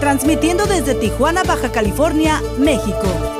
transmitiendo desde Tijuana, Baja California, México.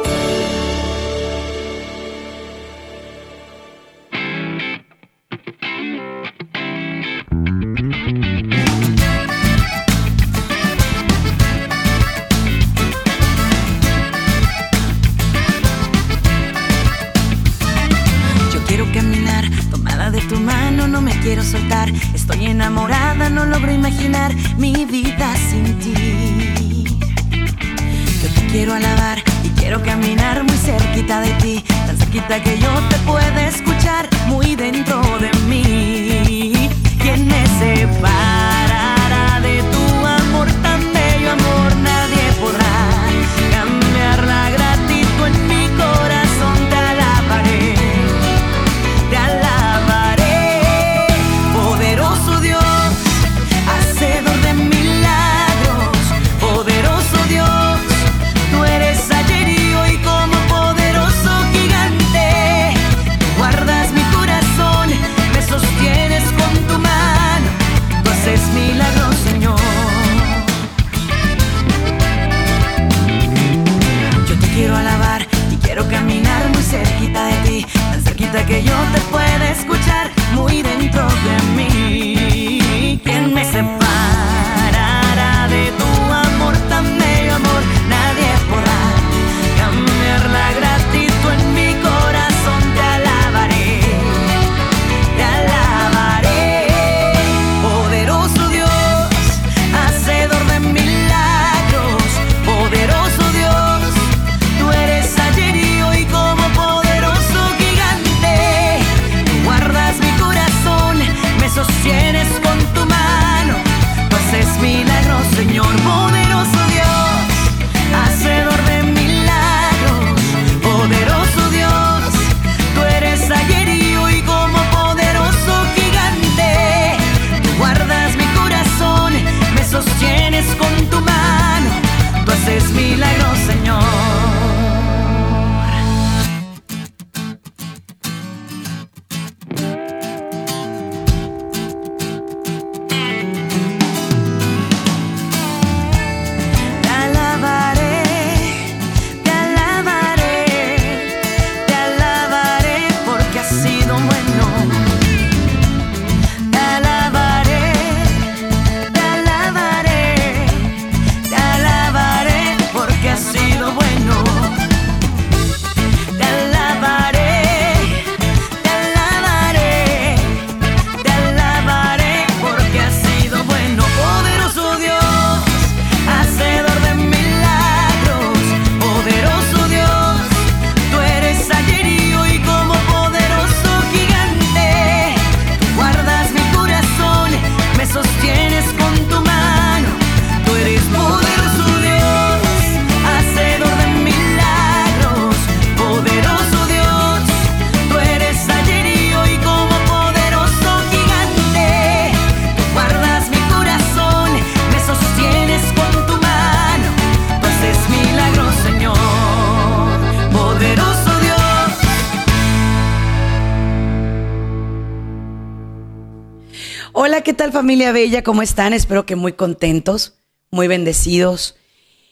Familia bella? ¿Cómo están? Espero que muy contentos, muy bendecidos.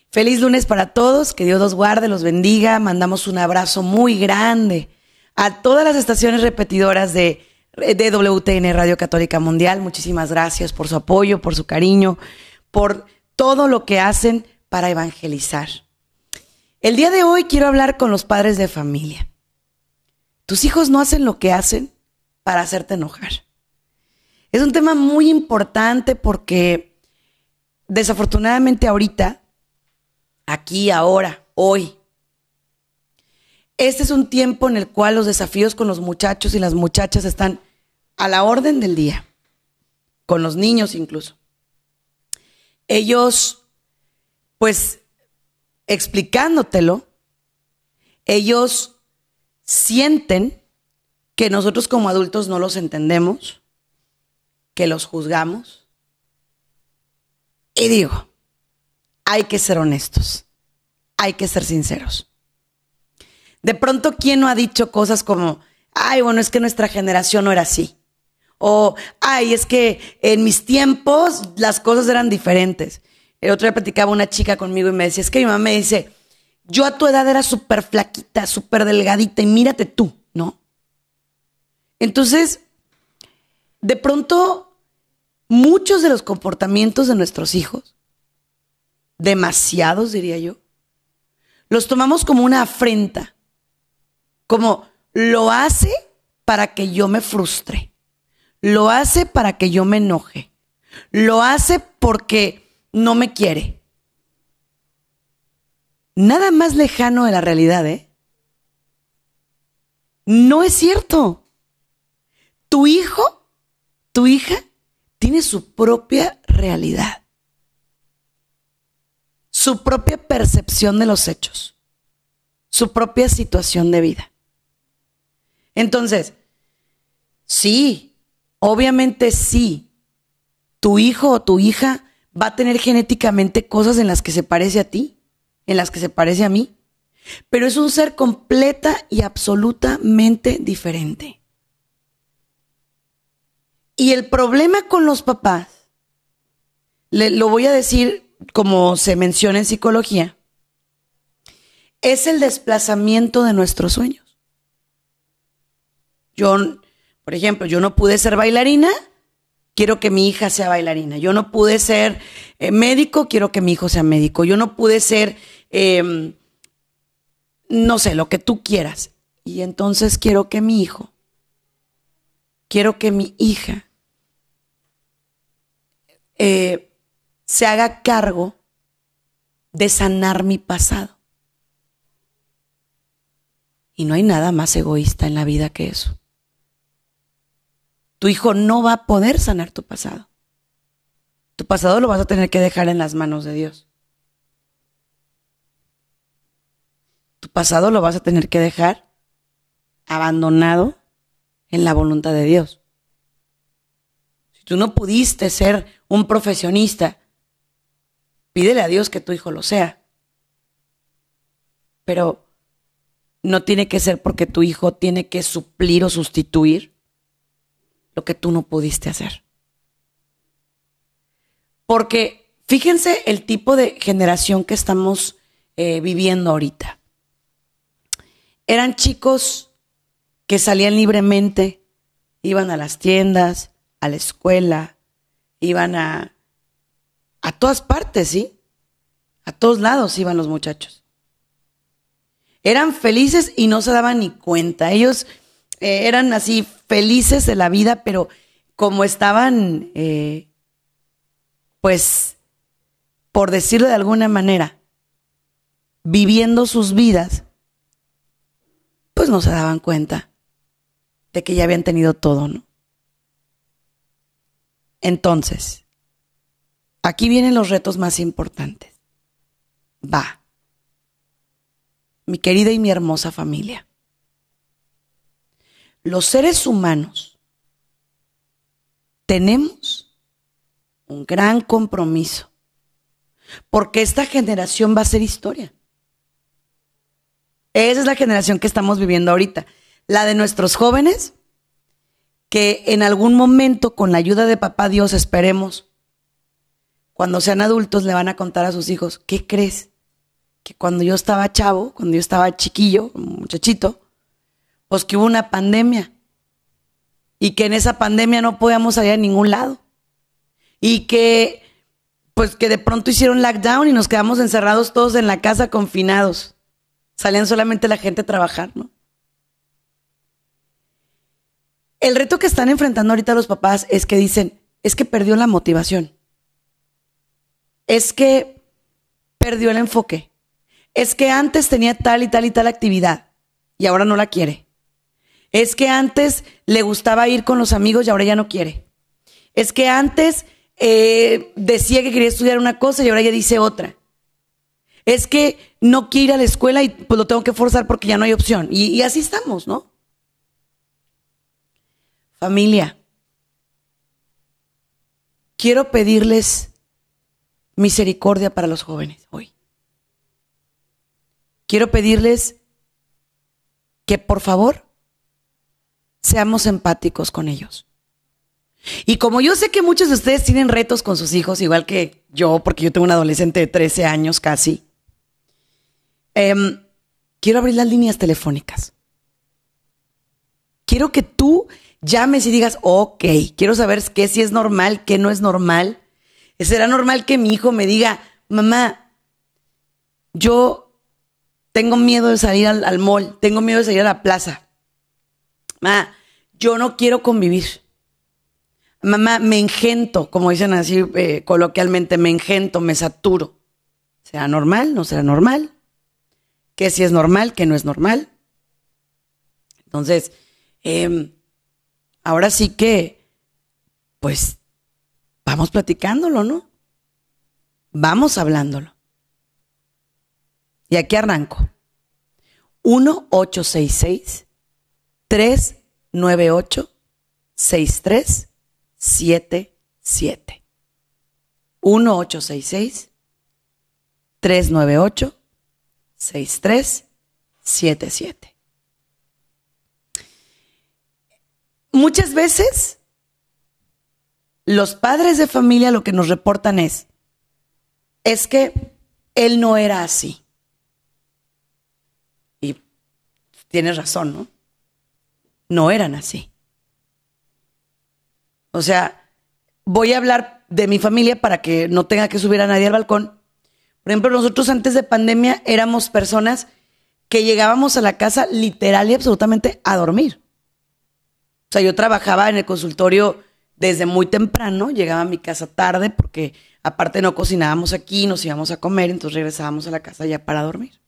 Feliz lunes para todos, que Dios los guarde, los bendiga. Mandamos un abrazo muy grande a todas las estaciones repetidoras de, de WTN Radio Católica Mundial. Muchísimas gracias por su apoyo, por su cariño, por todo lo que hacen para evangelizar. El día de hoy quiero hablar con los padres de familia. Tus hijos no hacen lo que hacen para hacerte enojar. Es un tema muy importante porque desafortunadamente ahorita, aquí, ahora, hoy, este es un tiempo en el cual los desafíos con los muchachos y las muchachas están a la orden del día, con los niños incluso. Ellos, pues, explicándotelo, ellos sienten que nosotros como adultos no los entendemos, que los juzgamos. Y digo, hay que ser honestos, hay que ser sinceros. De pronto, ¿quién no ha dicho cosas como, ay, bueno, es que nuestra generación no era así? O, ay, es que en mis tiempos las cosas eran diferentes. El otro día platicaba una chica conmigo y me decía, es que mi mamá me dice, yo a tu edad era súper flaquita, súper delgadita y mírate tú, ¿no? Entonces, de pronto, muchos de los comportamientos de nuestros hijos, demasiados diría yo, los tomamos como una afrenta, como lo hace para que yo me frustre, lo hace para que yo me enoje, lo hace porque no me quiere. Nada más lejano de la realidad, ¿eh? No es cierto. Tu hijo, tu hija, tiene su propia realidad, su propia percepción de los hechos, su propia situación de vida. Entonces, sí, obviamente sí, tu hijo o tu hija va a tener genéticamente cosas en las que se parece a ti, en las que se parece a mí, pero es un ser completa y absolutamente diferente. Y el problema con los papás, lo voy a decir como se menciona en psicología, es el desplazamiento de nuestros sueños. Yo, por ejemplo, yo no pude ser bailarina quiero que mi hija sea bailarina. Yo no pude ser eh, médico, quiero que mi hijo sea médico. Yo no pude ser, em, no sé, lo que tú quieras. Y entonces quiero que mi hijo, quiero que mi hija eh, se haga cargo de sanar mi pasado. Y no hay nada más egoísta en la vida que eso. Tu hijo no va a poder sanar tu pasado. Tu pasado lo vas a tener que dejar en las manos de Dios. Tu pasado lo vas a tener que dejar abandonado en la voluntad de Dios. Si tú no pudiste ser un profesionista, pídele a Dios que tu hijo lo sea. Pero no tiene que ser porque tu hijo tiene que suplir o sustituir lo que tú no pudiste hacer. Porque fíjense el tipo de generación que estamos eh, viviendo ahorita. Eran chicos que salían libremente, iban a las tiendas, a la escuela, iban a, a todas partes, ¿sí? A todos lados iban los muchachos. Eran felices y no se daban ni cuenta. Ellos eh, eran así felices de la vida, pero como estaban, eh, pues, por decirlo de alguna manera, viviendo sus vidas, pues no se daban cuenta de que ya habían tenido todo, ¿no? Entonces, aquí vienen los retos más importantes. Va, mi querida y mi hermosa familia los seres humanos tenemos un gran compromiso, porque esta generación va a ser historia. Esa es la generación que estamos viviendo ahorita, la de nuestros jóvenes, que en algún momento, con la ayuda de papá Dios, esperemos, cuando sean adultos, le van a contar a sus hijos, ¿qué crees? Que cuando yo estaba chavo, cuando yo estaba chiquillo, muchachito, pues que hubo una pandemia y que en esa pandemia no podíamos salir a ningún lado y que pues que de pronto hicieron lockdown y nos quedamos encerrados todos en la casa confinados. Salían solamente la gente a trabajar, ¿no? El reto que están enfrentando ahorita los papás es que dicen, es que perdió la motivación. Es que perdió el enfoque. Es que antes tenía tal y tal y tal actividad y ahora no la quiere. Es que antes le gustaba ir con los amigos y ahora ya no quiere. Es que antes eh, decía que quería estudiar una cosa y ahora ya dice otra. es que no quiere ir a la escuela y pues lo tengo que forzar porque ya no hay opción. Y, y así estamos, ¿no? Familia, quiero pedirles misericordia para los jóvenes hoy. Quiero pedirles que por favor seamos empáticos con ellos. Y como yo sé que muchos de ustedes tienen retos con sus hijos, igual que yo, porque yo tengo un adolescente de 13 años casi, em, quiero abrir las líneas telefónicas. Quiero que tú llames y digas, ok, quiero saber qué si es normal, qué no es normal. ¿Será normal que mi hijo me diga, mamá, yo tengo miedo de salir al, al mall, tengo miedo de salir a la plaza? Mamá, yo no quiero convivir. Mamá, me engento, como dicen así eh, coloquialmente, me engento, me saturo. ¿Será normal? ¿No será normal? ¿Qué si es normal? ¿Qué no es normal? Entonces, em, ahora sí que, pues, vamos platicándolo, ¿no? Vamos hablándolo. Y aquí arranco. 1-866 398 Muchas veces los padres de familia lo que nos reportan es es que él no era así. Y tienes razón, ¿no? no eran así. O sea, voy a hablar de mi familia para que no tenga que subir a nadie al balcón. Por ejemplo, nosotros antes de pandemia éramos personas que llegábamos a la casa literal y absolutamente a dormir. O sea, yo trabajaba en el consultorio desde muy temprano, llegaba a mi casa tarde porque aparte no cocinábamos aquí, nos íbamos a comer, entonces regresábamos a la casa ya para dormir.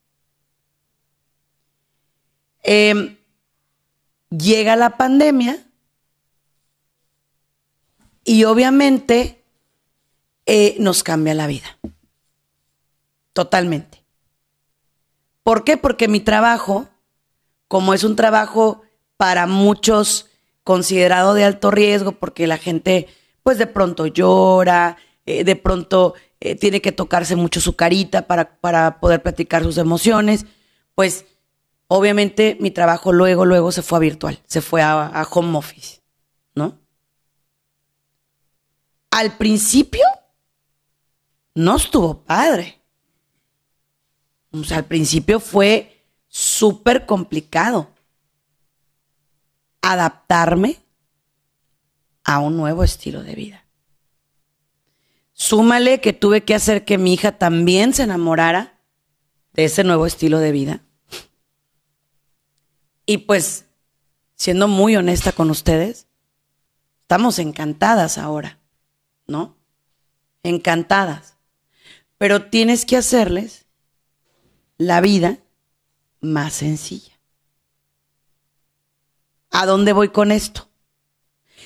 Eh, llega la pandemia y obviamente eh, nos cambia la vida. Totalmente. ¿Por qué? Porque mi trabajo, como es un trabajo para muchos considerado de alto riesgo, porque la gente pues de pronto llora, eh, de pronto eh, tiene que tocarse mucho su carita para, para poder platicar sus emociones, pues Obviamente mi trabajo luego, luego se fue a virtual, se fue a, home office, ¿no? Al principio no estuvo padre. O sea, al principio fue súper complicado adaptarme a un nuevo estilo de vida. Súmale que tuve que hacer que mi hija también se enamorara de ese nuevo estilo de vida. Y pues, siendo muy honesta con ustedes, estamos encantadas ahora, ¿no? Encantadas. Pero tienes que hacerles la vida más sencilla. ¿A dónde voy con esto?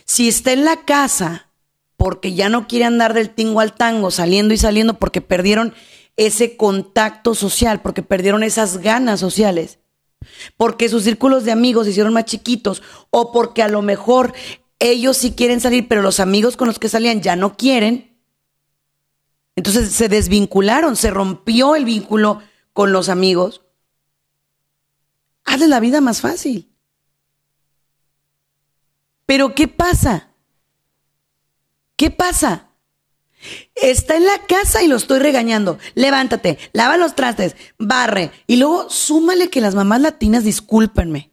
Si está en la casa porque ya no quiere andar del tingo al tango, saliendo y saliendo porque perdieron ese contacto social, porque perdieron esas ganas sociales, porque sus círculos de amigos se hicieron más chiquitos o porque a lo mejor ellos sí quieren salir, pero los amigos con los que salían ya no quieren. Entonces se desvincularon, se rompió el vínculo con los amigos. Hazle la vida más fácil. Pero ¿qué pasa? ¿Qué pasa? Está en la casa y lo estoy regañando. Levántate, lava los trastes, barre. Y luego súmale que las mamás latinas, discúlpenme.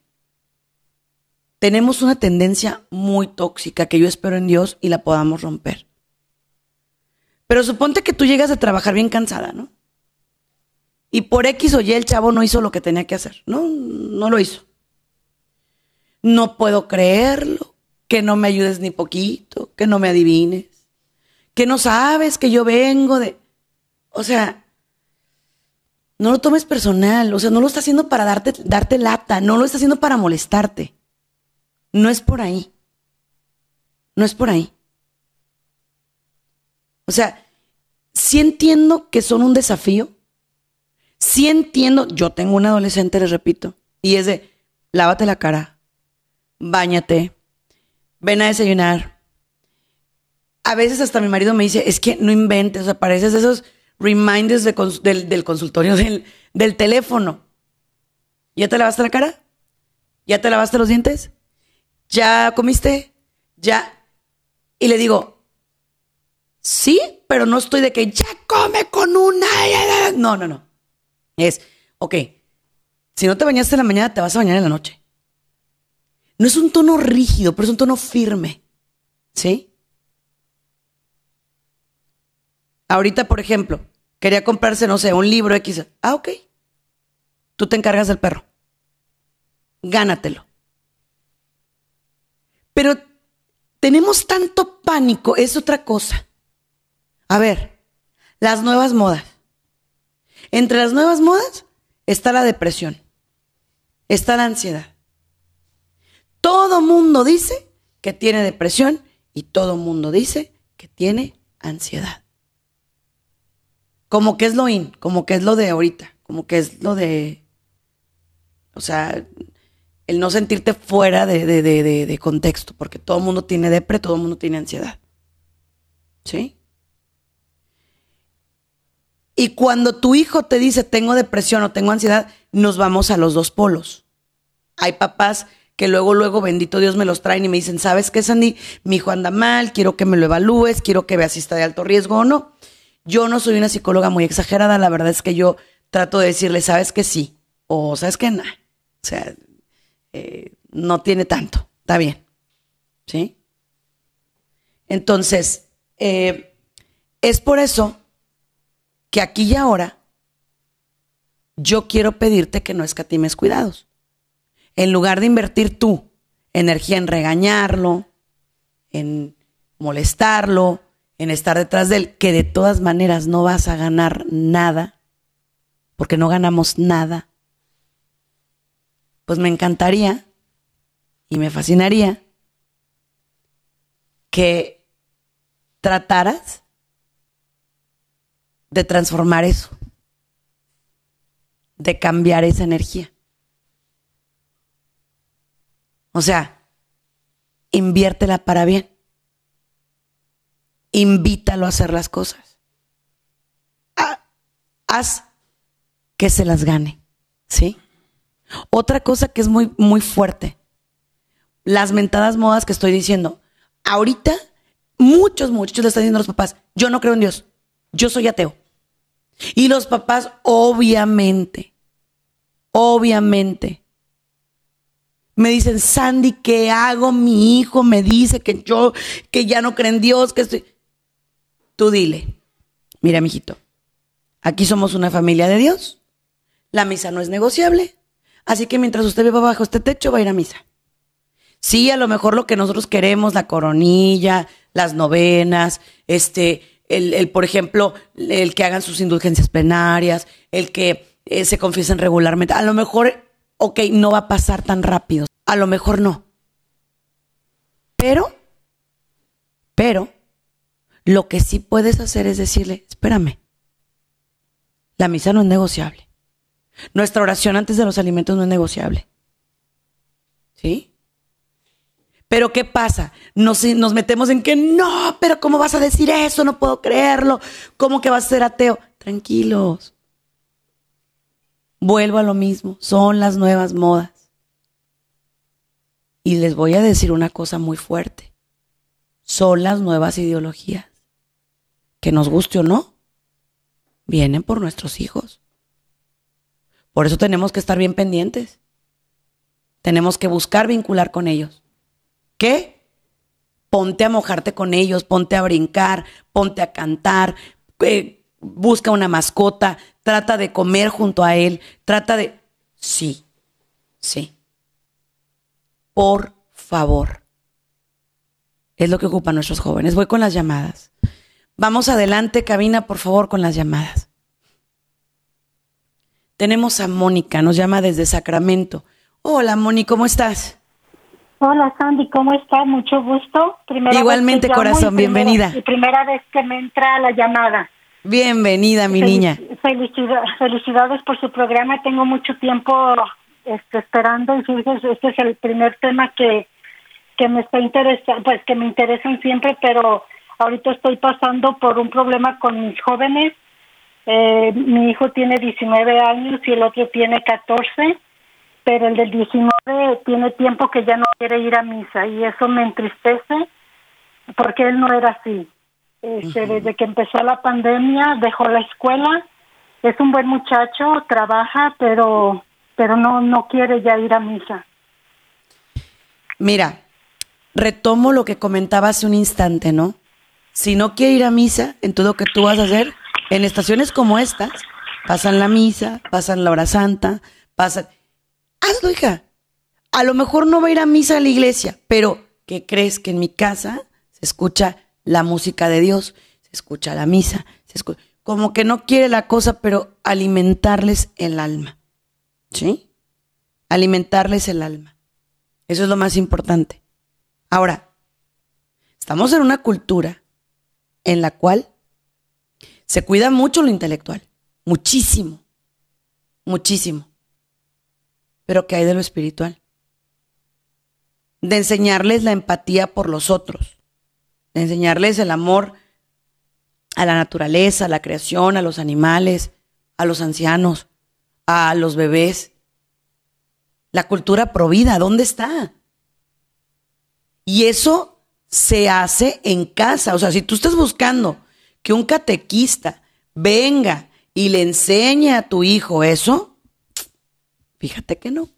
Tenemos una tendencia muy tóxica que yo espero en Dios y la podamos romper. Pero suponte que tú llegas a trabajar bien cansada, ¿no? Y por X o Y el chavo no hizo lo que tenía que hacer. No, no lo hizo. No puedo creerlo, que no me ayudes ni poquito, que no me adivines que no sabes que yo vengo de... O sea, no lo tomes personal, o sea, no lo está haciendo para darte, darte lata, no lo está haciendo para molestarte. No es por ahí. No es por ahí. O sea, sí entiendo que son un desafío, sí entiendo, yo tengo un adolescente, les repito, y es de, lávate la cara, bañate, ven a desayunar. A veces hasta mi marido me dice, es que no inventes, o sea, pareces esos reminders del, consultorio del, del teléfono. ¿Ya te lavaste la cara? ¿Ya te lavaste los dientes? ¿Ya comiste? ¿Ya? Y le digo, sí, pero no estoy de que ya come con una. No, no, no. Es, ok, si no te bañaste en la mañana, te vas a bañar en la noche. No es un tono rígido, pero es un tono firme. ¿Sí? Ahorita, por ejemplo, quería comprarse, no sé, un libro X. Ah, ok. Tú te encargas del perro. Gánatelo. Pero tenemos tanto pánico, es otra cosa. A ver, las nuevas modas. Entre las nuevas modas está la depresión, está la ansiedad. Todo mundo dice que tiene depresión y todo mundo dice que tiene ansiedad. Como que es lo in, como que es lo de ahorita, como que es lo de, o sea, el no sentirte fuera de, de contexto, porque todo el mundo tiene depre, todo el mundo tiene ansiedad. ¿Sí? Y cuando tu hijo te dice tengo depresión o tengo ansiedad, nos vamos a los dos polos. Hay papás que luego, luego, bendito Dios, me los traen y me dicen, ¿sabes qué, Sandy? Mi hijo anda mal, quiero que me lo evalúes, quiero que veas si está de alto riesgo o no. Yo no soy una psicóloga muy exagerada, la verdad es que yo trato de decirle, ¿sabes que sí? O ¿sabes que no? O sea, eh, no tiene tanto, está bien. ¿Sí? Entonces, eh, es por eso que aquí y ahora yo quiero pedirte que no escatimes cuidados. En lugar de invertir tú energía en regañarlo, en molestarlo, en estar detrás de él, que de todas maneras no vas a ganar nada, porque no ganamos nada, pues me encantaría y me fascinaría que trataras de transformar eso, de cambiar esa energía. O sea, inviértela para bien. Invítalo a hacer las cosas. haz que se las gane, ¿sí? Otra cosa que es muy, muy fuerte, las mentadas modas que estoy diciendo. Ahorita, muchos muchachos le están diciendo a los papás, yo no creo en Dios, yo soy ateo. Y los papás, obviamente, obviamente, me dicen, Sandy, ¿qué hago? Mi hijo me dice que yo, que ya no cree en Dios, que estoy... Tú dile, mira, mijito, aquí somos una familia de Dios, la misa no es negociable, así que mientras usted viva bajo este techo va a ir a misa. Sí, a lo mejor lo que nosotros queremos, la coronilla, las novenas, este, el, por ejemplo, el que hagan sus indulgencias plenarias, el que eh, se confiesen regularmente. A lo mejor, ok, no va a pasar tan rápido. A lo mejor no. Pero, pero, lo que sí puedes hacer es decirle, espérame, la misa no es negociable. Nuestra oración antes de los alimentos no es negociable. ¿Sí? Pero ¿qué pasa? Nos, nos metemos en que no, pero ¿cómo vas a decir eso? No puedo creerlo. ¿Cómo que vas a ser ateo? Tranquilos. Vuelvo a lo mismo. Son las nuevas modas. Y les voy a decir una cosa muy fuerte. Son las nuevas ideologías. Que nos guste o no, vienen por nuestros hijos. Por eso tenemos que estar bien pendientes. Tenemos que buscar vincular con ellos. ¿Qué? Ponte a mojarte con ellos, ponte a brincar, ponte a cantar, eh, busca una mascota, trata de comer junto a él, trata de... Sí, sí. Por favor. Es lo que ocupan nuestros jóvenes. Voy con las llamadas. Vamos adelante, cabina, por favor, con las llamadas. Tenemos a Mónica, nos llama desde Sacramento. Hola, Mónica, ¿cómo estás? Hola Sandy, ¿cómo estás? Mucho gusto. Igualmente, corazón, bienvenida. Y primera vez que me entra la llamada. Bienvenida, mi niña. felicidades por su programa. Tengo mucho tiempo este, esperando y este es el primer tema que, que me está interesando, pues que me interesan siempre, pero ahorita estoy pasando por un problema con mis jóvenes. Eh, mi hijo tiene 19 años y el otro tiene 14, pero el del 19 tiene tiempo que ya no quiere ir a misa y eso me entristece porque él no era así. Este, Desde que empezó la pandemia dejó la escuela, es un buen muchacho, trabaja, pero pero no no quiere ya ir a misa. Mira, retomo lo que comentaba hace un instante, ¿no? Si no quiere ir a misa, en todo lo que tú vas a hacer, en estaciones como estas, pasan la misa, pasan la hora santa, pasan... Hazlo, hija. A lo mejor no va a ir a misa a la iglesia, pero ¿qué crees que en mi casa se escucha la música de Dios, se escucha la misa, se escucha... como que no quiere la cosa, pero alimentarles el alma. ¿Sí? Alimentarles el alma. Eso es lo más importante. Ahora, estamos en una cultura en la cual se cuida mucho lo intelectual, muchísimo, muchísimo. Pero ¿qué hay de lo espiritual? De enseñarles la empatía por los otros, enseñarles el amor a la naturaleza, a la creación, a los animales, a los ancianos, a los bebés. La cultura provida, ¿dónde está? Y eso se hace en casa. O sea, si tú estás buscando que un catequista venga y le enseñe a tu hijo eso, fíjate que no.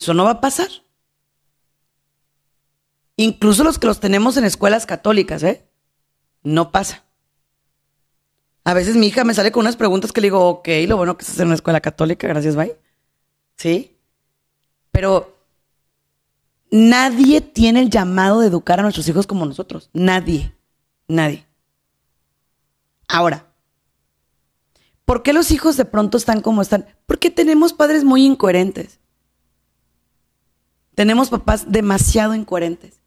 Eso no va a pasar. Incluso los que los tenemos en escuelas católicas, ¿eh? No pasa. A veces mi hija me sale con unas preguntas que le digo, ok, lo bueno que estás en una escuela católica, gracias, bye. ¿Sí? Pero nadie tiene el llamado de educar a nuestros hijos como nosotros. Nadie. Nadie. Ahora, ¿por qué los hijos de pronto están como están? Porque tenemos padres muy incoherentes. Tenemos papás demasiado incoherentes.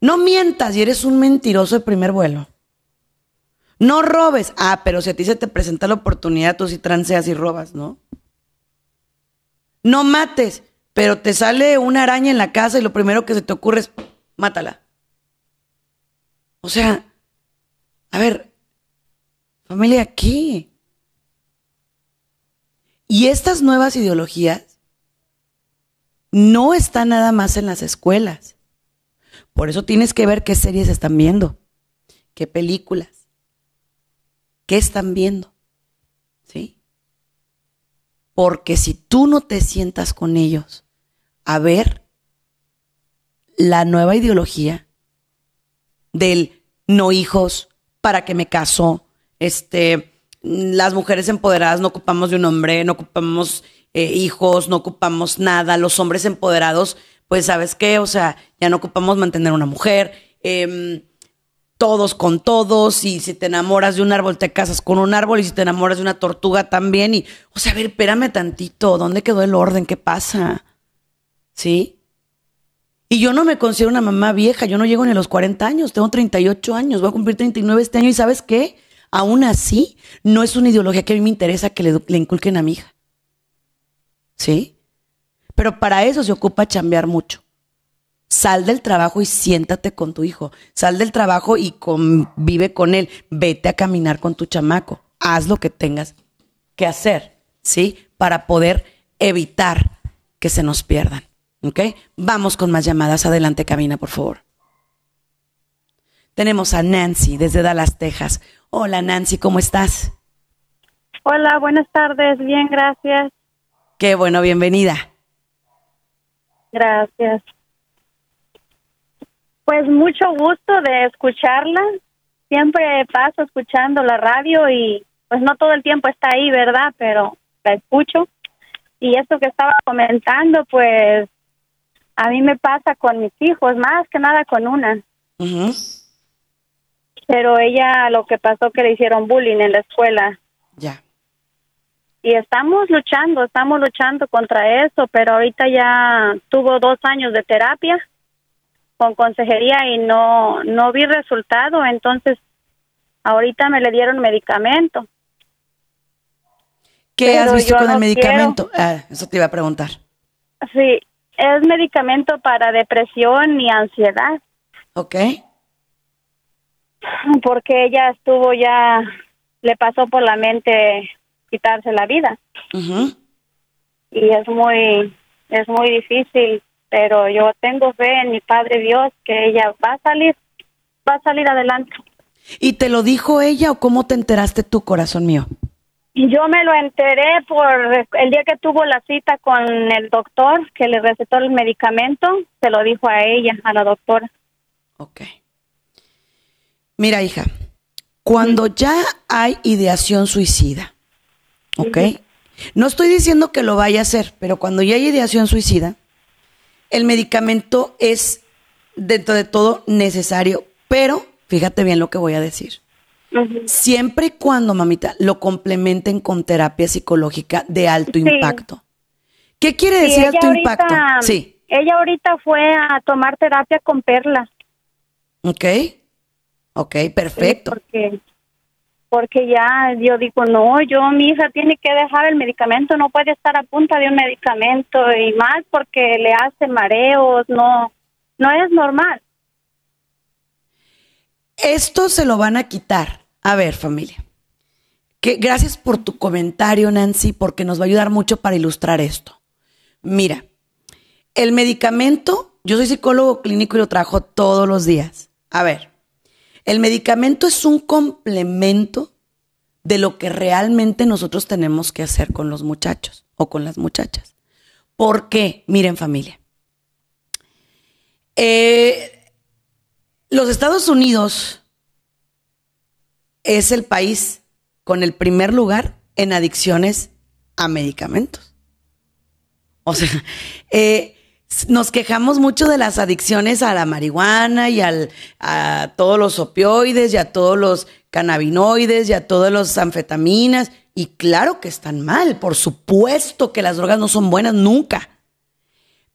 No mientas y eres un mentiroso de primer vuelo. No robes. Ah, pero si a ti se te presenta la oportunidad, tú sí transeas y robas, ¿no? No mates, pero te sale una araña en la casa y lo primero que se te ocurre es mátala. O sea, a ver, familia, ¿qué? Y estas nuevas ideologías no están nada más en las escuelas. Por eso tienes que ver qué series están viendo, qué películas, qué están viendo. ¿Sí? Porque si tú no te sientas con ellos a ver la nueva ideología del no hijos, para que me caso, este, las mujeres empoderadas no ocupamos de un hombre, no ocupamos eh, hijos, no ocupamos nada, los hombres empoderados, pues sabes qué, o sea, ya no ocupamos mantener una mujer, em, todos con todos, y si te enamoras de un árbol te casas con un árbol, y si te enamoras de una tortuga también, y, o sea, a ver, espérame tantito, ¿dónde quedó el orden? ¿Qué pasa? ¿Sí? Y yo no me considero una mamá vieja, yo no llego ni a los 40 años, tengo 38 años, voy a cumplir 39 este año y ¿sabes qué? Aún así, no es una ideología que a mí me interesa que le, inculquen a mi hija. ¿Sí? Pero para eso se ocupa chambear mucho. Sal del trabajo y siéntate con tu hijo. Sal del trabajo y convive con él. Vete a caminar con tu chamaco. Haz lo que tengas que hacer, ¿sí? Para poder evitar que se nos pierdan. ¿Ok? Vamos con más llamadas. Adelante, cabina, por favor. Tenemos a Nancy desde Dallas, Texas. Hola, Nancy, ¿cómo estás? Hola, buenas tardes. Bien, gracias. Qué bueno, bienvenida. Gracias. Pues mucho gusto de escucharla. Siempre paso escuchando la radio y pues no todo el tiempo está ahí, ¿verdad? Pero la escucho. Y esto que estaba comentando, pues a mí me pasa con mis hijos, más que nada con una. Pero ella lo que pasó que le hicieron bullying en la escuela. Ya. Y estamos luchando, estamos luchando contra eso, pero ahorita ya tuvo dos años de terapia con consejería y no no vi resultado, entonces ahorita me le dieron medicamento. ¿Qué has Pero visto yo con el medicamento? Ah, eso te iba a preguntar. Sí, es medicamento para depresión y ansiedad, ¿Ok? porque ella estuvo ya, le pasó por la mente quitarse la vida y es muy, es muy difícil, pero yo tengo fe en mi Padre Dios que ella va a salir, va a salir adelante. ¿Y te lo dijo ella o cómo te enteraste tú, corazón mío? Yo me lo enteré por el día que tuvo la cita con el doctor que le recetó el medicamento, se lo dijo a ella, a la doctora. Ok. Mira, hija, cuando ya hay ideación suicida, ¿ok? No estoy diciendo que lo vaya a hacer, pero cuando ya hay ideación suicida, el medicamento es dentro de todo necesario, pero fíjate bien lo que voy a decir. Siempre y cuando, mamita, lo complementen con terapia psicológica de alto Sí. impacto. ¿Qué quiere Sí, decir alto ahorita- impacto? Sí, Ella ahorita fue a tomar terapia con Perla. ok. Ok, Sí, perfecto. Porque, porque ya yo digo, no, yo, mi hija tiene que dejar el medicamento, no puede estar a punta de un medicamento y más porque le hace mareos, no, no es normal. Esto se lo van a quitar. A ver, familia. Que, gracias por tu comentario, Nancy, porque nos va a ayudar mucho para ilustrar esto. Mira, el medicamento, yo soy psicólogo clínico y lo trabajo todos los días. A ver, el medicamento es un complemento de lo que realmente nosotros tenemos que hacer con los muchachos o con las muchachas. ¿Por qué? Miren familia. Eh, los Estados Unidos es el país con el primer lugar en adicciones a medicamentos. O sea, eh, nos quejamos mucho de las adicciones a la marihuana y al, a todos los opioides y a todos los cannabinoides y a todas las anfetaminas. Y claro que están mal, por supuesto que las drogas no son buenas nunca.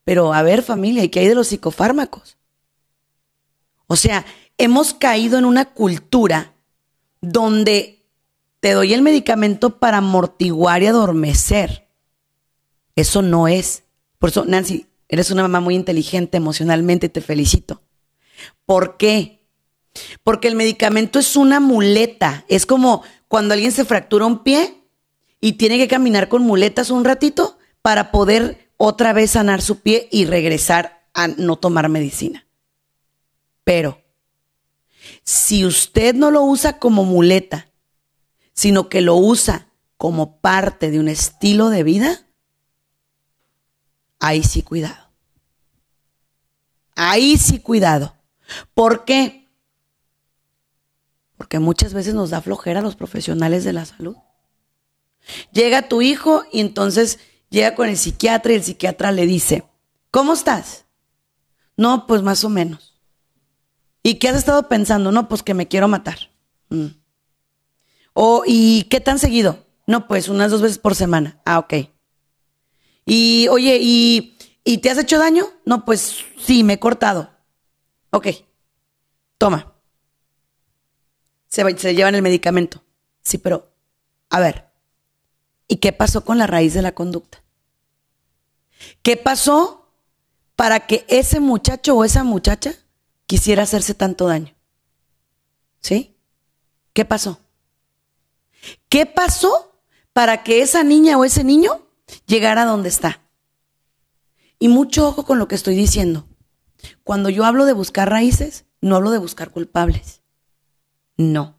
Pero a ver familia, ¿y qué hay de los psicofármacos? O sea, hemos caído en una cultura donde te doy el medicamento para amortiguar y adormecer. Eso no es. Por eso, Nancy, eres una mamá muy inteligente emocionalmente, te felicito. ¿Por qué? Porque el medicamento es una muleta. Es como cuando alguien se fractura un pie y tiene que caminar con muletas un ratito para poder otra vez sanar su pie y regresar a no tomar medicina. Pero si usted no lo usa como muleta, sino que lo usa como parte de un estilo de vida, ahí sí cuidado. Ahí sí cuidado. ¿Por qué? Porque muchas veces nos da flojera a los profesionales de la salud. Llega tu hijo y entonces llega con el psiquiatra y el psiquiatra le dice, ¿cómo estás? No, pues más o menos. ¿Y qué has estado pensando? No, pues que me quiero matar. Mm. O, ¿y qué tan seguido? No, pues unas dos veces por semana. Ah, ok. Y, oye, ¿y, ¿y te has hecho daño? No, pues sí, me he cortado. Ok. Toma. Se, se llevan el medicamento. Sí, pero, a ver. ¿Y qué pasó con la raíz de la conducta? ¿Qué pasó para que ese muchacho o esa muchacha quisiera hacerse tanto daño? ¿Sí? ¿Qué pasó? ¿Qué pasó para que esa niña o ese niño llegara a donde está? Y mucho ojo con lo que estoy diciendo. Cuando yo hablo de buscar raíces, no hablo de buscar culpables. No.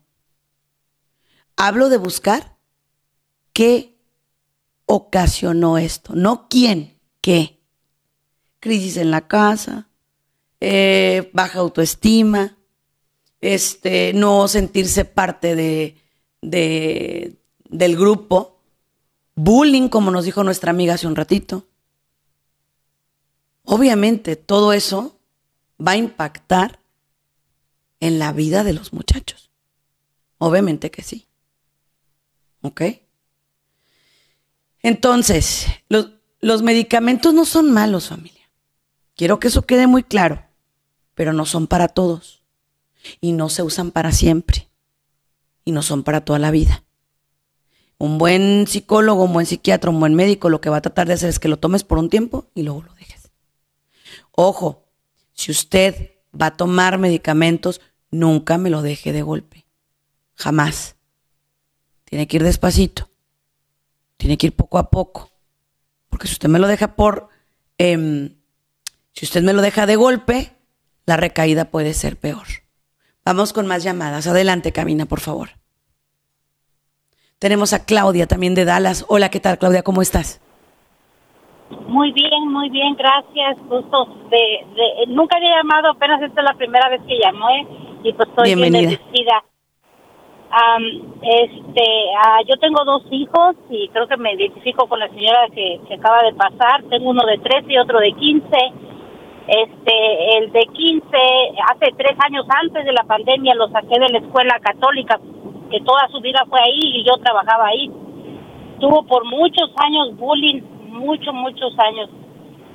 Hablo de buscar qué ocasionó esto, no quién, qué. Crisis en la casa, eh, baja autoestima, este, no sentirse parte de, de- del grupo, bullying, como nos dijo nuestra amiga hace un ratito. Obviamente todo eso va a impactar en la vida de los muchachos. Obviamente que sí. ¿Ok? Entonces, los, los medicamentos no son malos, familia. Quiero que eso quede muy claro, pero no son para todos y no se usan para siempre. y no son para toda la vida. Un buen psicólogo, un buen psiquiatra, un buen médico lo que va a tratar de hacer es que lo tomes por un tiempo y luego lo dejes. Ojo, si usted va a tomar medicamentos, nunca me lo deje de golpe. Jamás. Tiene que ir despacito. Tiene que ir poco a poco. Porque si usted me lo deja por... Em, si usted me lo deja de golpe, la recaída puede ser peor. Vamos con más llamadas. Adelante, Camina, por favor. Tenemos a Claudia también de Dallas. Hola, ¿qué tal, Claudia? ¿Cómo estás? Muy bien, muy bien, gracias. Justo de, nunca había llamado, apenas esta es la primera vez que llamé y pues estoy Bienvenida. bien este, ah, yo tengo dos hijos y creo que me identifico con la señora que, que acaba de pasar. Tengo uno de 13 y otro de 15. Este, el de 15, hace tres años antes de la pandemia lo saqué de la escuela católica, que toda su vida fue ahí y yo trabajaba ahí. Tuvo por muchos años bullying, muchos, muchos años.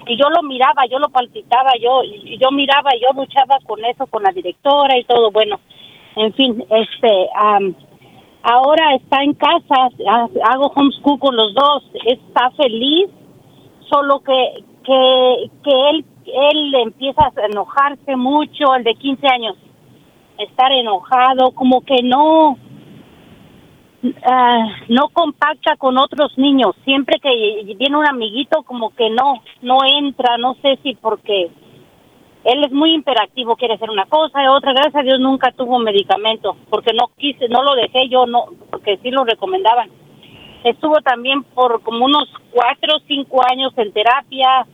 Y yo lo miraba, yo lo palpitaba, yo, y yo miraba, yo luchaba con eso, con la directora y todo. Bueno, en fin, este, ahora está en casa, hago homeschool con los dos, está feliz, solo que, que, que él él empieza a enojarse mucho, el de 15 años, estar enojado, como que no, ah, no compacta con otros niños. Siempre que viene un amiguito, como que no, no entra, no sé si porque él es muy imperactivo, quiere hacer una cosa y otra. Gracias a Dios nunca tuvo medicamento, porque no quise, no lo dejé yo, no, porque sí lo recomendaban. Estuvo también por como unos cuatro o cinco años en terapia,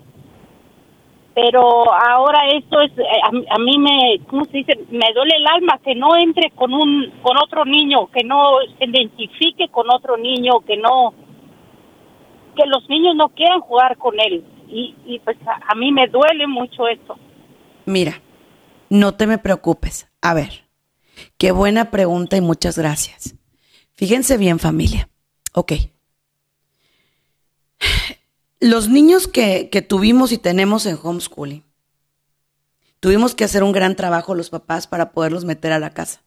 pero ahora esto es eh, a, mí me cómo se dice me duele el alma que no entre con un con otro niño que no se identifique con otro niño que no que los niños no quieran jugar con él. Y, y pues a, mí me duele mucho esto. Mira no te me preocupes. A ver qué buena pregunta y muchas gracias. Fíjense bien familia. Ok los niños que, tuvimos y tenemos en homeschooling, tuvimos que hacer un gran trabajo los papás para poderlos meter a la casa.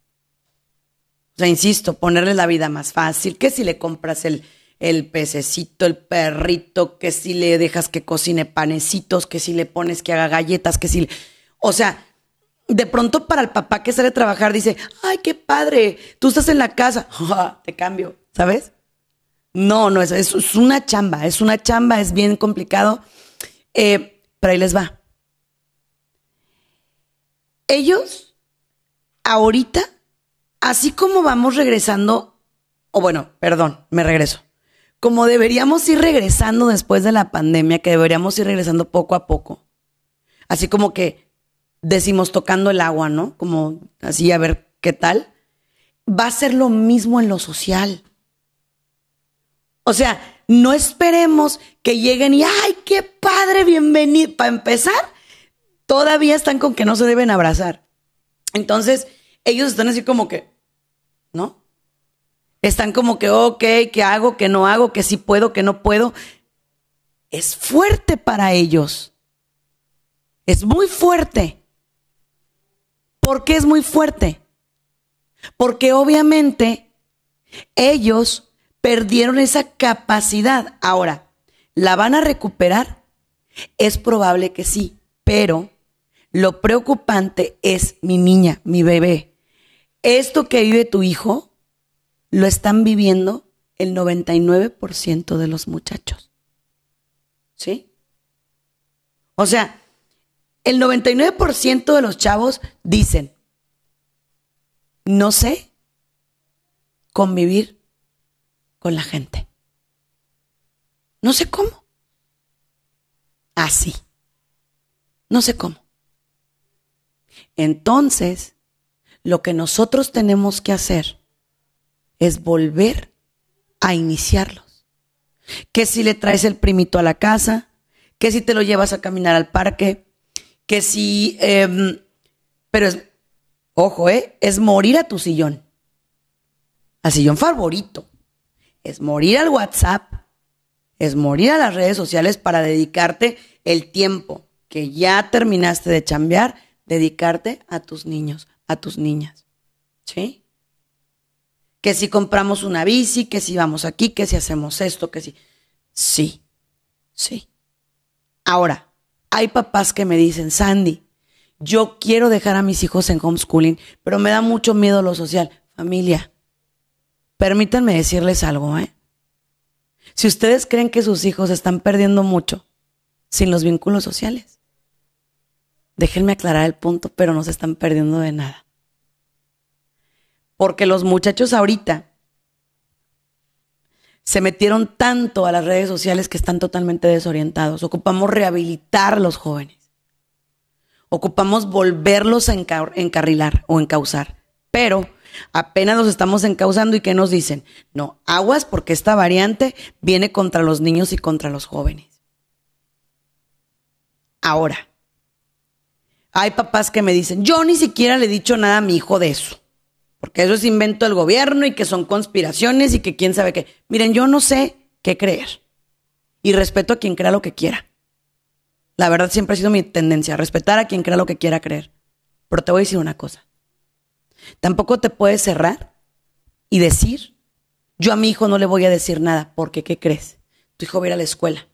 O sea, insisto, ponerles la vida más fácil, que si le compras el, el pececito, el perrito, que si le dejas que cocine panecitos, que si le pones que haga galletas, que si... O sea, de pronto para el papá que sale a trabajar dice, ay, qué padre, tú estás en la casa, te cambio, ¿sabes? No, no, es, es, una chamba, es una chamba, es bien complicado. Eh, pero ahí les va. Ellos, ahorita, así como vamos regresando, o bueno, perdón, me regreso. Como deberíamos ir regresando después de la pandemia, que deberíamos ir regresando poco a poco. Así como que decimos tocando el agua, ¿no? Como así a ver qué tal. Va a ser lo mismo en lo social. O sea, no esperemos que lleguen y, ay, qué padre, bienvenido. Para empezar, todavía están con que no se deben abrazar. Entonces, ellos están así como que, ¿no? Están como que, ok, ¿qué hago? ¿Qué no hago? ¿Qué sí puedo? ¿Qué no puedo? Es fuerte para ellos. Es muy fuerte. ¿Por qué es muy fuerte? Porque obviamente ellos perdieron esa capacidad. Ahora, ¿la van a recuperar? Es probable que sí, pero lo preocupante es mi niña, mi bebé. Esto que vive tu hijo, lo están viviendo el 99% de los muchachos. ¿Sí? O sea, el 99% de los chavos dicen, no sé convivir con la gente. No sé cómo. Así. No sé cómo. Entonces, lo que nosotros tenemos que hacer es volver a iniciarlos. Que si le traes el primito a la casa, que si te lo llevas a caminar al parque, que si... Em, pero es, ojo, ¿eh? Es morir a tu sillón. Al sillón favorito es morir al WhatsApp, es morir a las redes sociales para dedicarte el tiempo que ya terminaste de chambear, dedicarte a tus niños, a tus niñas. ¿Sí? Que si compramos una bici, que si vamos aquí, que si hacemos esto, que si... Sí, sí. Ahora, hay papás que me dicen, Sandy, yo quiero dejar a mis hijos en homeschooling, pero me da mucho miedo lo social. Familia, permítanme decirles algo, ¿eh? Si ustedes creen que sus hijos están perdiendo mucho sin los vínculos sociales, déjenme aclarar el punto, pero no se están perdiendo de nada. Porque los muchachos ahorita se metieron tanto a las redes sociales que están totalmente desorientados. Ocupamos rehabilitar a los jóvenes. Ocupamos volverlos a encarrilar o encauzar. Pero apenas los estamos encauzando y ¿qué nos dicen? No, aguas porque esta variante viene contra los niños y contra los jóvenes. Ahora, hay papás que me dicen, yo ni siquiera le he dicho nada a mi hijo de eso, porque eso es invento del gobierno y que son conspiraciones y que quién sabe qué. Miren, yo no sé qué creer y respeto a quien crea lo que quiera. La verdad siempre ha sido mi tendencia, respetar a quien crea lo que quiera creer. Pero te voy a decir una cosa. Tampoco te puedes cerrar y decir, yo a mi hijo no le voy a decir nada, porque ¿qué crees? Tu hijo va a ir a la escuela.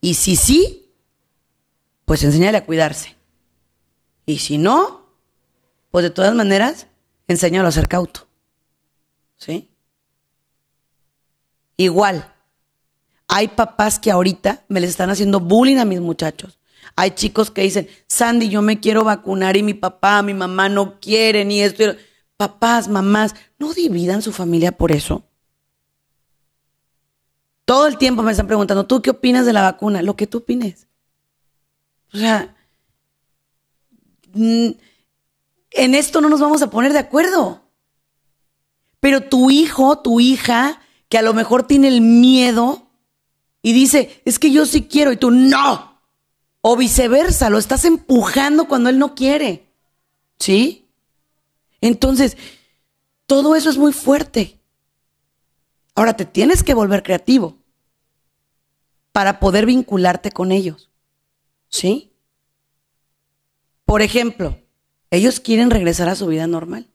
Y si sí, pues enséñale a cuidarse. Y si no, pues de todas maneras, enséñalo a ser cauto. ¿Sí? Igual, hay papás que ahorita me les están haciendo bullying a mis muchachos. Hay chicos que dicen, Sandy, yo me quiero vacunar y mi papá, mi mamá no quieren y esto. Papás, mamás, no dividan su familia por eso. Todo el tiempo me están preguntando, ¿tú qué opinas de la vacuna? Lo que tú opines. O sea, en esto no nos vamos a poner de acuerdo. Pero tu hijo, tu hija, que a lo mejor tiene el miedo y dice, es que yo sí quiero y tú no. O viceversa, lo estás empujando cuando él no quiere. ¿Sí? Entonces, todo eso es muy fuerte. Ahora te tienes que volver creativo para poder vincularte con ellos. ¿Sí? Por ejemplo, ellos quieren regresar a su vida normal.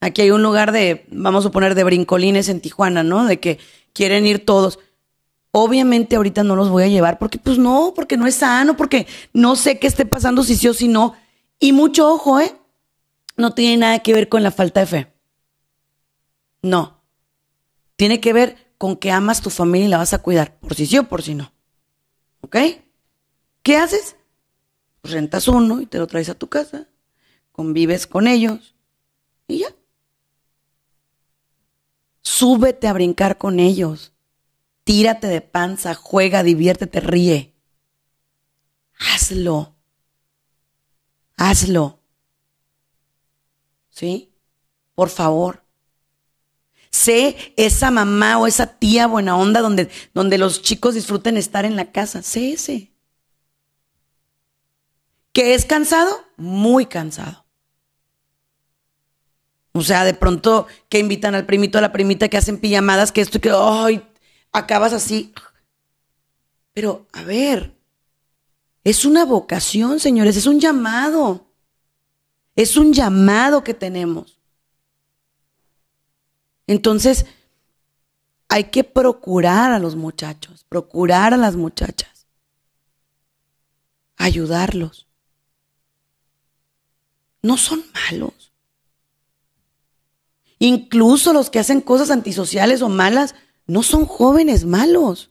Aquí hay un lugar de, vamos a poner, de brincolines en Tijuana, ¿no? De que quieren ir todos. Obviamente ahorita no los voy a llevar porque pues no, porque no es sano, porque no sé qué esté pasando si sí o si no. Y mucho ojo, ¿eh? No tiene nada que ver con la falta de fe. No. Tiene que ver con que amas tu familia y la vas a cuidar, por si sí o por si no. ¿Ok? ¿Qué haces? Pues rentas uno y te lo traes a tu casa, convives con ellos y ya. Súbete a brincar con ellos tírate de panza, juega, diviértete, ríe. Hazlo. Hazlo. ¿Sí? Por favor. Sé esa mamá o esa tía buena onda donde, donde los chicos disfruten estar en la casa. Sé ese. ¿Que es cansado? Muy cansado. O sea, de pronto que invitan al primito a la primita que hacen pijamadas, que esto que, ay, acabas así. Pero, a ver, es una vocación, señores, es un llamado. Es un llamado que tenemos. Entonces, hay que procurar a los muchachos, procurar a las muchachas, ayudarlos. No son malos. Incluso los que hacen cosas antisociales o malas no son jóvenes malos.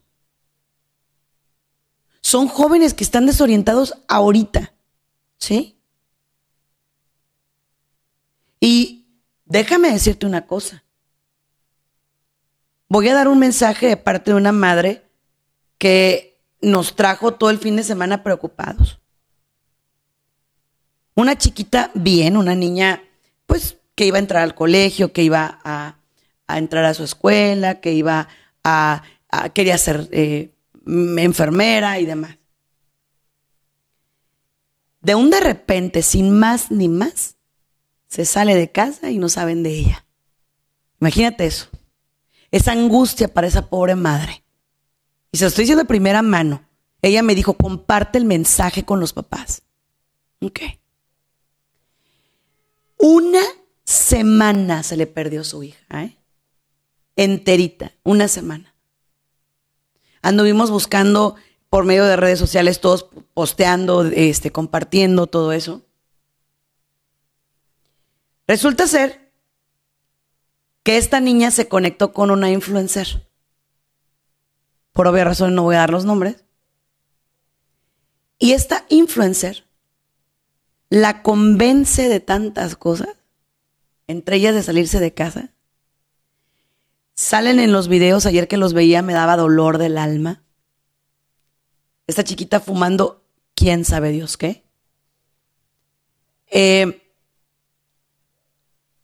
Son jóvenes que están desorientados ahorita. ¿Sí? Y déjame decirte una cosa. Voy a dar un mensaje de parte de una madre que nos trajo todo el fin de semana preocupados. Una chiquita bien, una niña, pues, que iba a entrar al colegio, que iba a a entrar a su escuela, que iba a, quería ser eh, enfermera y demás. De un de repente, sin más ni más, se sale de casa y no saben de ella. Imagínate eso. Esa angustia para esa pobre madre. Y se lo estoy diciendo de primera mano. Ella me dijo, comparte el mensaje con los papás. Ok. Una semana se le perdió su hija, ¿eh? Enterita, una semana. Anduvimos buscando por medio de redes sociales, todos posteando, este, compartiendo todo eso. Resulta ser que esta niña se conectó con una influencer. Por obvia razón no voy a dar los nombres. Y esta influencer la convence de tantas cosas, entre ellas de salirse de casa. Salen en los videos, ayer que los veía me daba dolor del alma. Esta chiquita fumando, quién sabe Dios qué. Eh,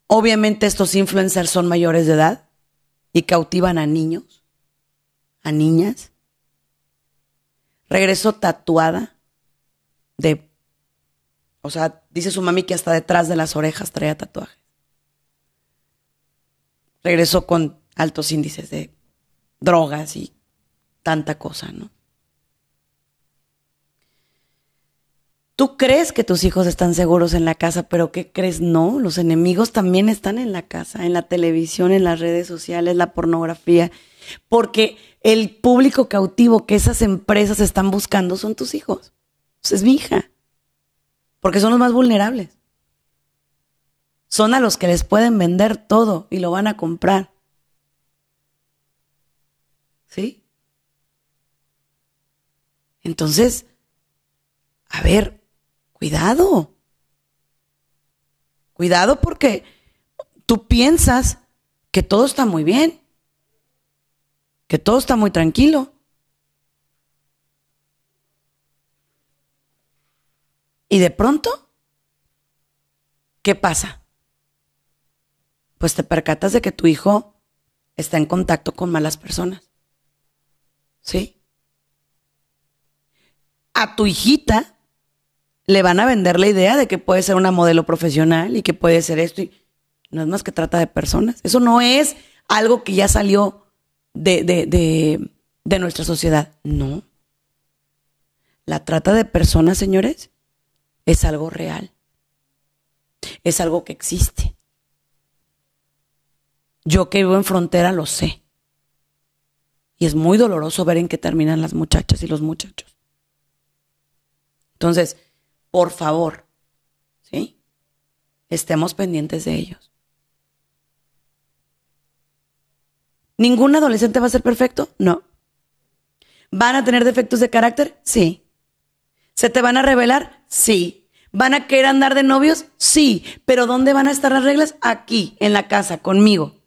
obviamente estos influencers son mayores de edad y cautivan a niños, a niñas. Regresó tatuada de o sea, dice su mami que hasta detrás de las orejas traía tatuajes. Regresó con altos índices de drogas y tanta cosa, ¿no? Tú crees que tus hijos están seguros en la casa, pero ¿qué crees? No, los enemigos también están en la casa, en la televisión, en las redes sociales, la pornografía, porque el público cautivo que esas empresas están buscando son tus hijos. es mi hija porque son los más vulnerables. Son a los que les pueden vender todo y lo van a comprar. ¿Sí? Entonces, a ver, cuidado. Cuidado porque tú piensas que todo está muy bien, que todo está muy tranquilo. Y de pronto, ¿qué pasa? Pues te percatas de que tu hijo está en contacto con malas personas. ¿Sí? A tu hijita le van a vender la idea de que puede ser una modelo profesional y que puede ser esto. Y no es más que trata de personas. Eso no es algo que ya salió de, de, de nuestra sociedad. No. La trata de personas, señores, es algo real. Es algo que existe. Yo que vivo en frontera lo sé. Y es muy doloroso ver en qué terminan las muchachas y los muchachos. Entonces, por favor, ¿sí? Estemos pendientes de ellos. ¿Ningún adolescente va a ser perfecto? No. ¿Van a tener defectos de carácter? Sí. ¿Se te van a revelar? Sí. ¿Van a querer andar de novios? Sí. Pero ¿dónde van a estar las reglas? Aquí, en la casa, conmigo.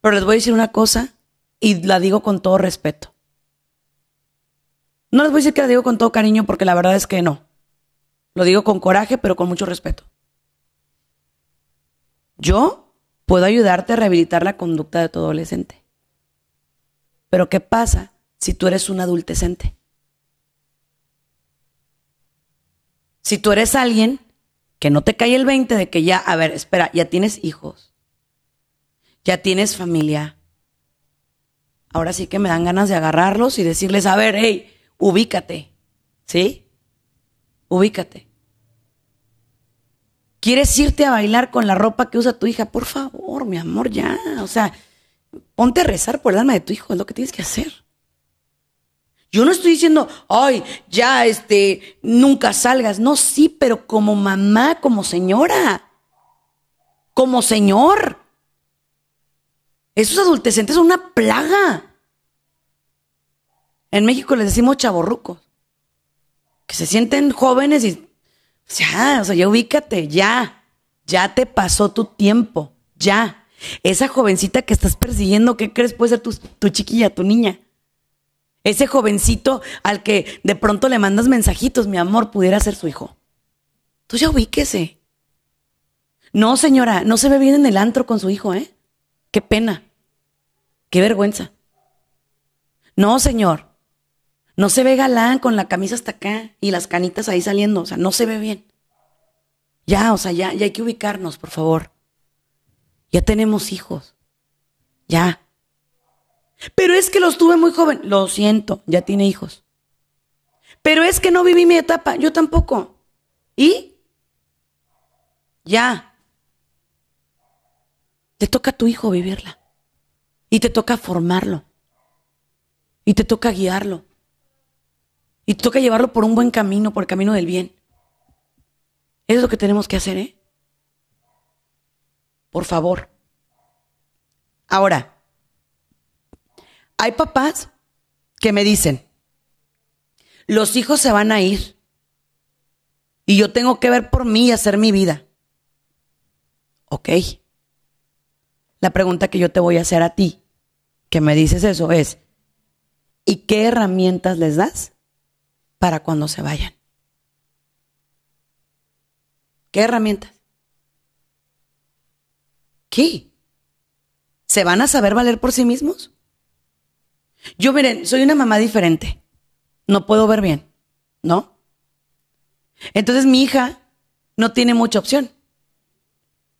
Pero les voy a decir una cosa y la digo con todo respeto. No les voy a decir que la digo con todo cariño porque la verdad es que no. Lo digo con coraje, pero con mucho respeto. Yo puedo ayudarte a rehabilitar la conducta de tu adolescente. Pero ¿qué pasa si tú eres un adultecente? Si tú eres alguien que no te cae el 20 de que ya, a ver, espera, ya tienes hijos, ya tienes familia. Ahora sí que me dan ganas de agarrarlos y decirles, a ver, hey, ubícate, ¿sí? Ubícate. ¿Quieres irte a bailar con la ropa que usa tu hija? Por favor, mi amor, ya. O sea, ponte a rezar por el alma de tu hijo, es lo que tienes que hacer. Yo no estoy diciendo, ay, ya, este, nunca salgas. No, sí, pero como mamá, como señora, como señor. Esos adultecentes son una plaga. En México les decimos chaborrucos. Que se sienten jóvenes y ya, o sea, ya ubícate, ya. Ya te pasó tu tiempo, ya. Esa jovencita que estás persiguiendo, ¿qué crees puede ser tu, tu chiquilla, tu niña? Ese jovencito al que de pronto le mandas mensajitos, mi amor, pudiera ser su hijo. Tú ya ubíquese. No, señora, no se ve bien en el antro con su hijo, ¿eh? Qué pena. Qué vergüenza. No, señor. No se ve galán con la camisa hasta acá y las canitas ahí saliendo. O sea, no se ve bien. Ya, o sea, ya, ya hay que ubicarnos, por favor. Ya tenemos hijos. Ya. Pero es que los tuve muy joven. Lo siento, ya tiene hijos. Pero es que no viví mi etapa. Yo tampoco. ¿Y? Ya. Te toca a tu hijo vivirla. Y te toca formarlo. Y te toca guiarlo. Y te toca llevarlo por un buen camino, por el camino del bien. Eso es lo que tenemos que hacer, ¿eh? Por favor. Ahora, hay papás que me dicen, los hijos se van a ir y yo tengo que ver por mí y hacer mi vida. Ok. La pregunta que yo te voy a hacer a ti, que me dices eso, es, ¿y qué herramientas les das para cuando se vayan? ¿Qué herramientas? ¿Qué? ¿Se van a saber valer por sí mismos? Yo, miren, soy una mamá diferente. No puedo ver bien, ¿no? Entonces mi hija no tiene mucha opción.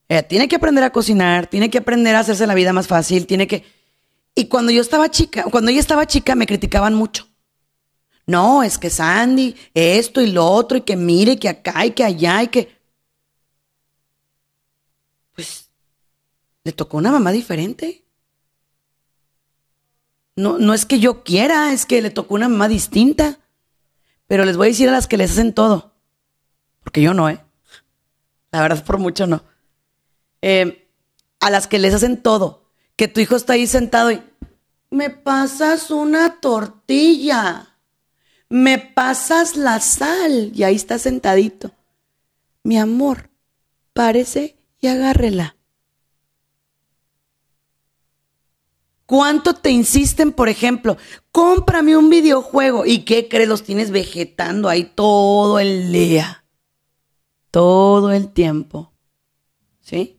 Ella tiene que aprender a cocinar, tiene que aprender a hacerse la vida más fácil, tiene que... Y cuando yo estaba chica, cuando ella estaba chica me criticaban mucho. No, es que Sandy, esto y lo otro, y que mire, que acá y que allá, y que... Pues le tocó una mamá diferente. No, no es que yo quiera, es que le tocó una mamá distinta. Pero les voy a decir a las que les hacen todo. Porque yo no, ¿eh? La verdad, por mucho no. Eh, a las que les hacen todo, que tu hijo está ahí sentado y me pasas una tortilla, me pasas la sal y ahí está sentadito. Mi amor, párese y agárrela. ¿Cuánto te insisten, por ejemplo? Cómprame un videojuego. ¿Y qué crees? Los tienes vegetando ahí todo el día. Todo el tiempo. ¿Sí?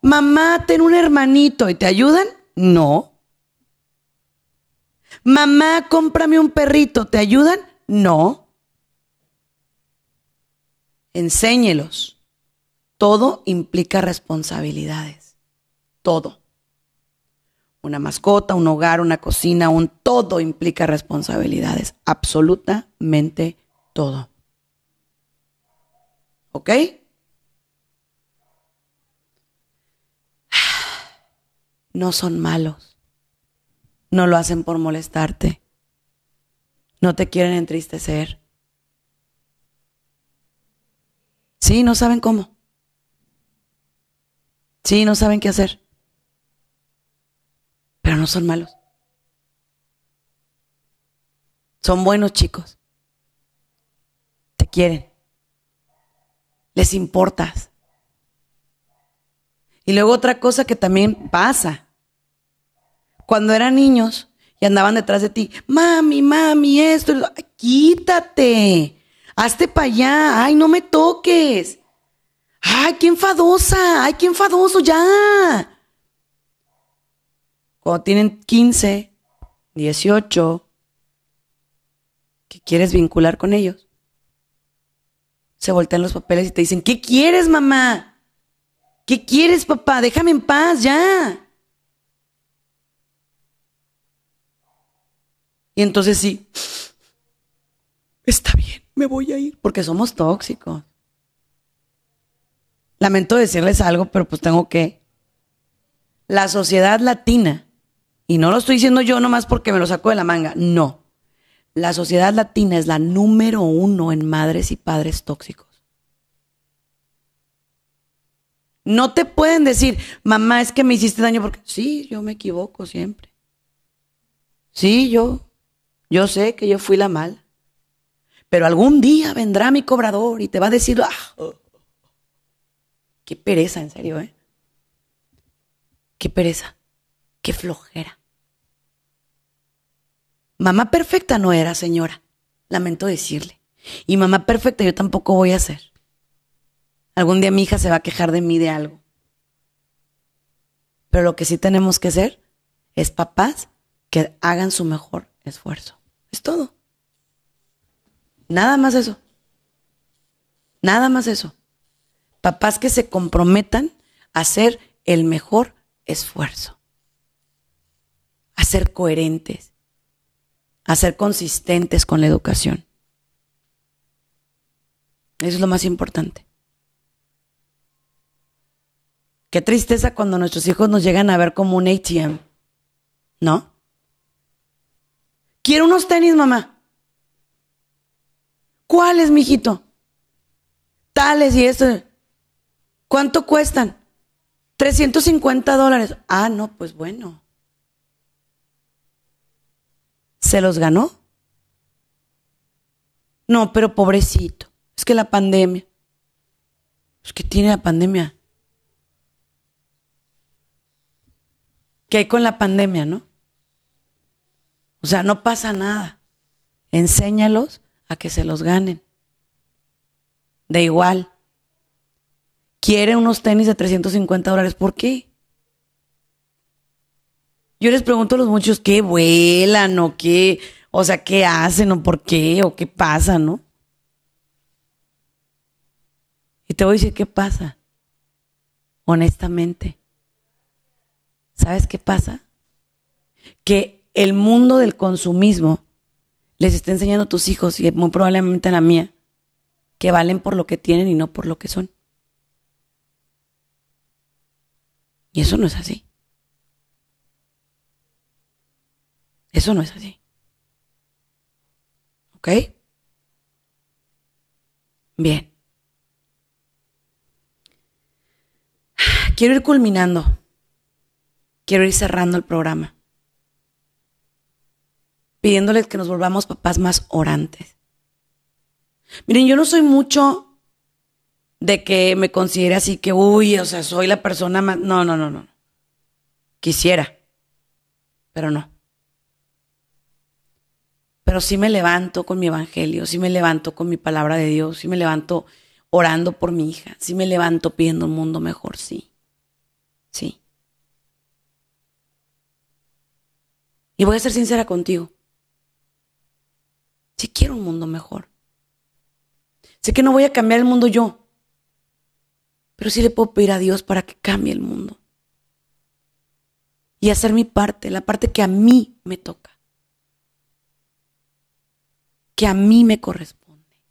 Mamá, ten un hermanito y te ayudan. No. Mamá, cómprame un perrito, ¿te ayudan? No. Enséñelos. Todo implica responsabilidades. Todo. Una mascota, un hogar, una cocina, un todo implica responsabilidades. Absolutamente todo. ¿Ok? No son malos. No lo hacen por molestarte. No te quieren entristecer. Sí, no saben cómo. Sí, no saben qué hacer. Pero no son malos. Son buenos chicos. Te quieren. Les importas. Y luego otra cosa que también pasa cuando eran niños y andaban detrás de ti, mami, mami, esto, quítate, hazte para allá, ay, no me toques. Ay, qué enfadosa, ay, qué enfadoso, ya. Cuando tienen 15, 18, que quieres vincular con ellos, se voltean los papeles y te dicen, ¿qué quieres, mamá? ¿Qué quieres, papá? Déjame en paz, ya. Y entonces sí, está bien, me voy a ir, porque somos tóxicos. Lamento decirles algo, pero pues tengo que. La sociedad latina, y no lo estoy diciendo yo nomás porque me lo saco de la manga, no. La sociedad latina es la número uno en madres y padres tóxicos. No te pueden decir, mamá, es que me hiciste daño porque sí, yo me equivoco siempre. Sí, yo yo sé que yo fui la mal. Pero algún día vendrá mi cobrador y te va a decir, ah, qué pereza, en serio, ¿eh? Qué pereza, qué flojera. Mamá perfecta no era, señora. Lamento decirle. Y mamá perfecta yo tampoco voy a ser. Algún día mi hija se va a quejar de mí de algo. Pero lo que sí tenemos que hacer es papás que hagan su mejor esfuerzo. Es todo. Nada más eso. Nada más eso. Papás que se comprometan a hacer el mejor esfuerzo. A ser coherentes. A ser consistentes con la educación. Eso es lo más importante. Qué tristeza cuando nuestros hijos nos llegan a ver como un ATM. ¿No? Quiero unos tenis, mamá. ¿Cuáles, mijito? Tales y esto. ¿Cuánto cuestan? 350 dólares. Ah, no, pues bueno. ¿Se los ganó? No, pero pobrecito. Es que la pandemia. Es que tiene la pandemia. ¿Qué hay con la pandemia, no? O sea, no pasa nada. Enséñalos a que se los ganen. De igual. Quiere unos tenis de 350 dólares. ¿Por qué? Yo les pregunto a los muchos qué vuelan o qué, o sea, qué hacen o por qué o qué pasa, ¿no? Y te voy a decir qué pasa. Honestamente. ¿Sabes qué pasa? Que el mundo del consumismo les está enseñando a tus hijos y muy probablemente a la mía que valen por lo que tienen y no por lo que son. Y eso no es así. Eso no es así. ¿Ok? Bien. Quiero ir culminando. Quiero ir cerrando el programa. Pidiéndoles que nos volvamos papás más orantes. Miren, yo no soy mucho de que me considere así que, uy, o sea, soy la persona más... No, no, no, no. Quisiera, pero no pero sí me levanto con mi evangelio, sí me levanto con mi palabra de Dios, sí me levanto orando por mi hija, sí me levanto pidiendo un mundo mejor, sí. Sí. Y voy a ser sincera contigo. Sí quiero un mundo mejor. Sé que no voy a cambiar el mundo yo, pero sí le puedo pedir a Dios para que cambie el mundo. Y hacer mi parte, la parte que a mí me toca que a mí me corresponde.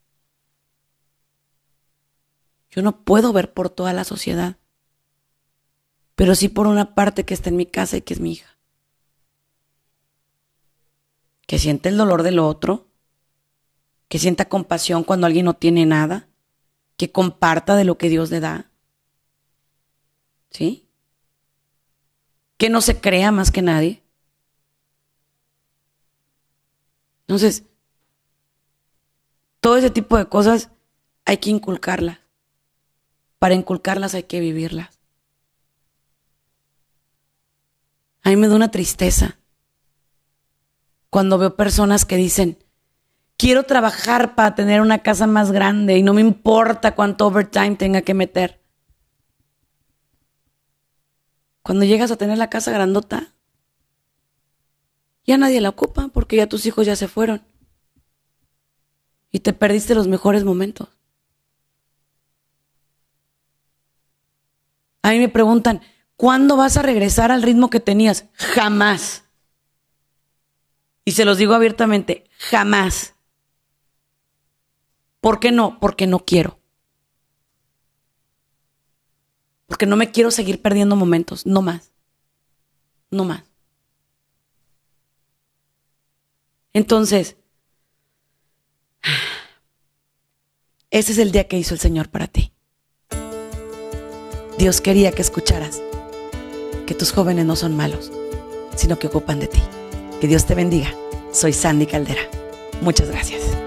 Yo no puedo ver por toda la sociedad, pero sí por una parte que está en mi casa y que es mi hija. Que siente el dolor del otro, que sienta compasión cuando alguien no tiene nada, que comparta de lo que Dios le da. ¿Sí? Que no se crea más que nadie. Entonces, todo ese tipo de cosas hay que inculcarlas. Para inculcarlas hay que vivirlas. A mí me da una tristeza cuando veo personas que dicen, quiero trabajar para tener una casa más grande y no me importa cuánto overtime tenga que meter. Cuando llegas a tener la casa grandota, ya nadie la ocupa porque ya tus hijos ya se fueron y te perdiste los mejores momentos. A mí me preguntan, ¿cuándo vas a regresar al ritmo que tenías? Jamás. Y se los digo abiertamente, jamás. ¿Por qué no? Porque no quiero. Porque no me quiero seguir perdiendo momentos, no más. No más. Entonces, ese es el día que hizo el Señor para ti. Dios quería que escucharas que tus jóvenes no son malos, sino que ocupan de ti. Que Dios te bendiga. Soy Sandy Caldera. Muchas gracias.